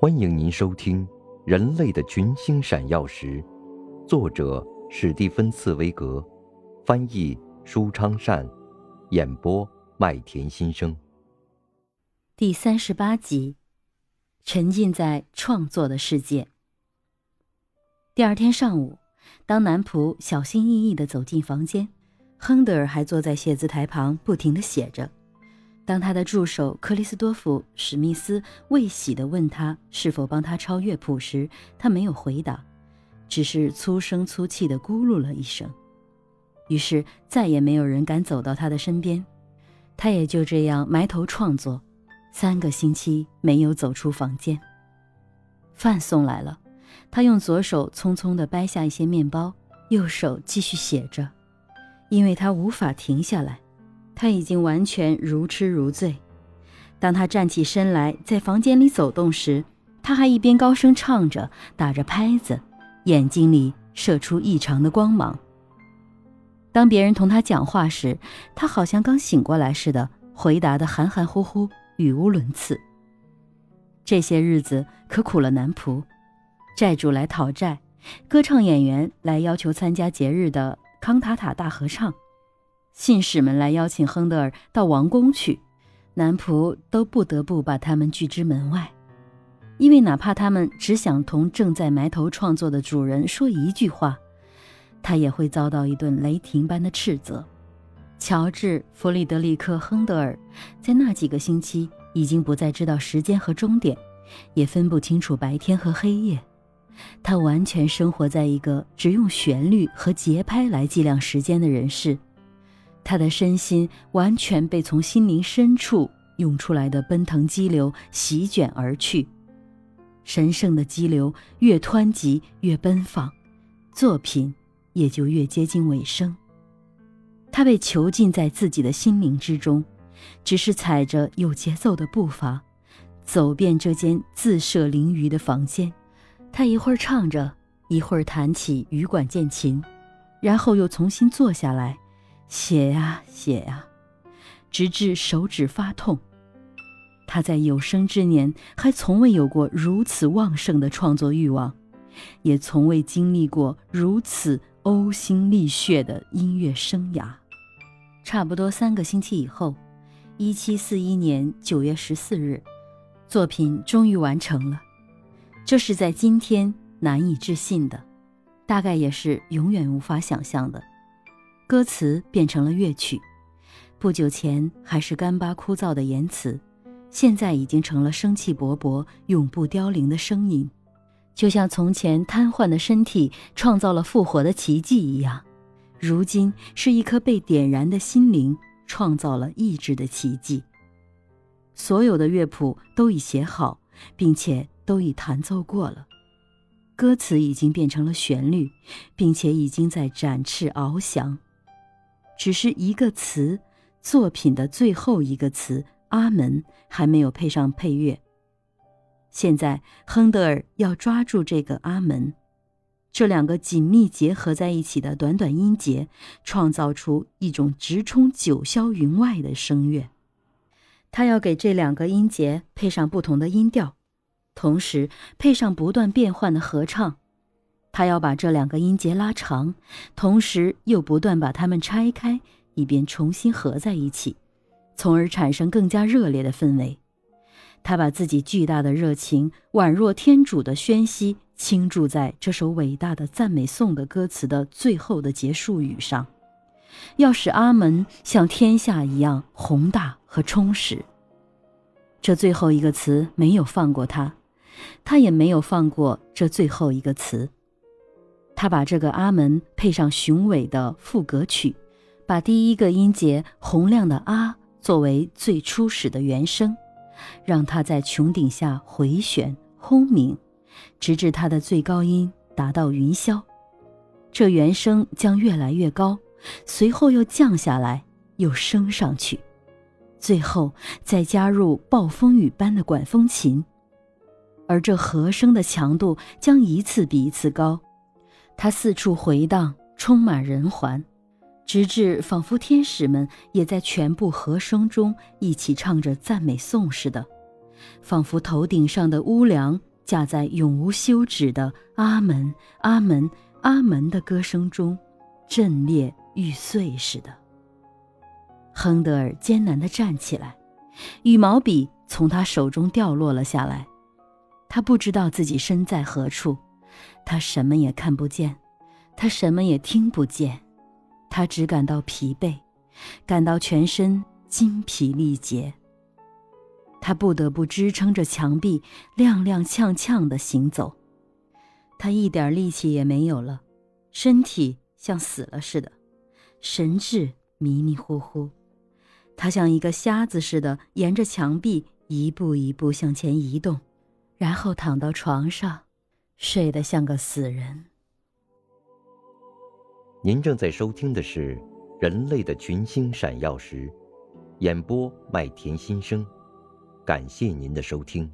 欢迎您收听《人类的群星闪耀时》，作者史蒂芬·茨威格，翻译舒昌善，演播麦田心声。第三十八集，沉浸在创作的世界。第二天上午，当男仆小心翼翼地走进房间，亨德尔还坐在写字台旁，不停地写着。当他的助手克里斯多夫·史密斯未喜地问他是否帮他抄乐谱时，他没有回答，只是粗声粗气地咕噜了一声。于是再也没有人敢走到他的身边，他也就这样埋头创作，三个星期没有走出房间。饭送来了，他用左手匆匆地掰下一些面包，右手继续写着，因为他无法停下来。他已经完全如痴如醉。当他站起身来，在房间里走动时，他还一边高声唱着，打着拍子，眼睛里射出异常的光芒。当别人同他讲话时，他好像刚醒过来似的，回答的含含糊糊，语无伦次。这些日子可苦了男仆，债主来讨债，歌唱演员来要求参加节日的康塔塔大合唱。信使们来邀请亨德尔到王宫去，男仆都不得不把他们拒之门外，因为哪怕他们只想同正在埋头创作的主人说一句话，他也会遭到一顿雷霆般的斥责。乔治·弗里德里克·亨德尔在那几个星期已经不再知道时间和终点，也分不清楚白天和黑夜，他完全生活在一个只用旋律和节拍来计量时间的人世。他的身心完全被从心灵深处涌出来的奔腾激流席卷而去，神圣的激流越湍急越奔放，作品也就越接近尾声。他被囚禁在自己的心灵之中，只是踩着有节奏的步伐，走遍这间自设凌鱼的房间。他一会儿唱着，一会儿弹起羽管键琴，然后又重新坐下来。写呀写呀，直至手指发痛。他在有生之年还从未有过如此旺盛的创作欲望，也从未经历过如此呕心沥血的音乐生涯。差不多三个星期以后，一七四一年九月十四日，作品终于完成了。这是在今天难以置信的，大概也是永远无法想象的。歌词变成了乐曲，不久前还是干巴枯燥的言辞，现在已经成了生气勃勃、永不凋零的声音，就像从前瘫痪的身体创造了复活的奇迹一样，如今是一颗被点燃的心灵创造了意志的奇迹。所有的乐谱都已写好，并且都已弹奏过了，歌词已经变成了旋律，并且已经在展翅翱翔。只是一个词，作品的最后一个词“阿门”还没有配上配乐。现在，亨德尔要抓住这个“阿门”，这两个紧密结合在一起的短短音节，创造出一种直冲九霄云外的声乐。他要给这两个音节配上不同的音调，同时配上不断变换的合唱。他要把这两个音节拉长，同时又不断把它们拆开，以便重新合在一起，从而产生更加热烈的氛围。他把自己巨大的热情，宛若天主的宣息，倾注在这首伟大的赞美颂的歌词的最后的结束语上，要使阿门像天下一样宏大和充实。这最后一个词没有放过他，他也没有放过这最后一个词。他把这个阿门配上雄伟的副歌曲，把第一个音节洪亮的啊作为最初始的原声，让它在穹顶下回旋轰鸣，直至它的最高音达到云霄。这原声将越来越高，随后又降下来，又升上去，最后再加入暴风雨般的管风琴，而这和声的强度将一次比一次高。它四处回荡，充满人寰，直至仿佛天使们也在全部和声中一起唱着赞美颂似的，仿佛头顶上的屋梁架在永无休止的“阿门，阿门，阿门”的歌声中，震裂欲碎似的。亨德尔艰难地站起来，羽毛笔从他手中掉落了下来。他不知道自己身在何处，他什么也看不见，他什么也听不见，他只感到疲惫，感到全身筋疲力竭。他不得不支撑着墙壁，踉踉跄跄地行走。他一点力气也没有了，身体像死了似的，神志迷迷糊糊。他像一个瞎子似的，沿着墙壁一步一步向前移动。然后躺到床上，睡得像个死人。您正在收听的是《人类的群星闪耀时》，演播麦田心声，感谢您的收听。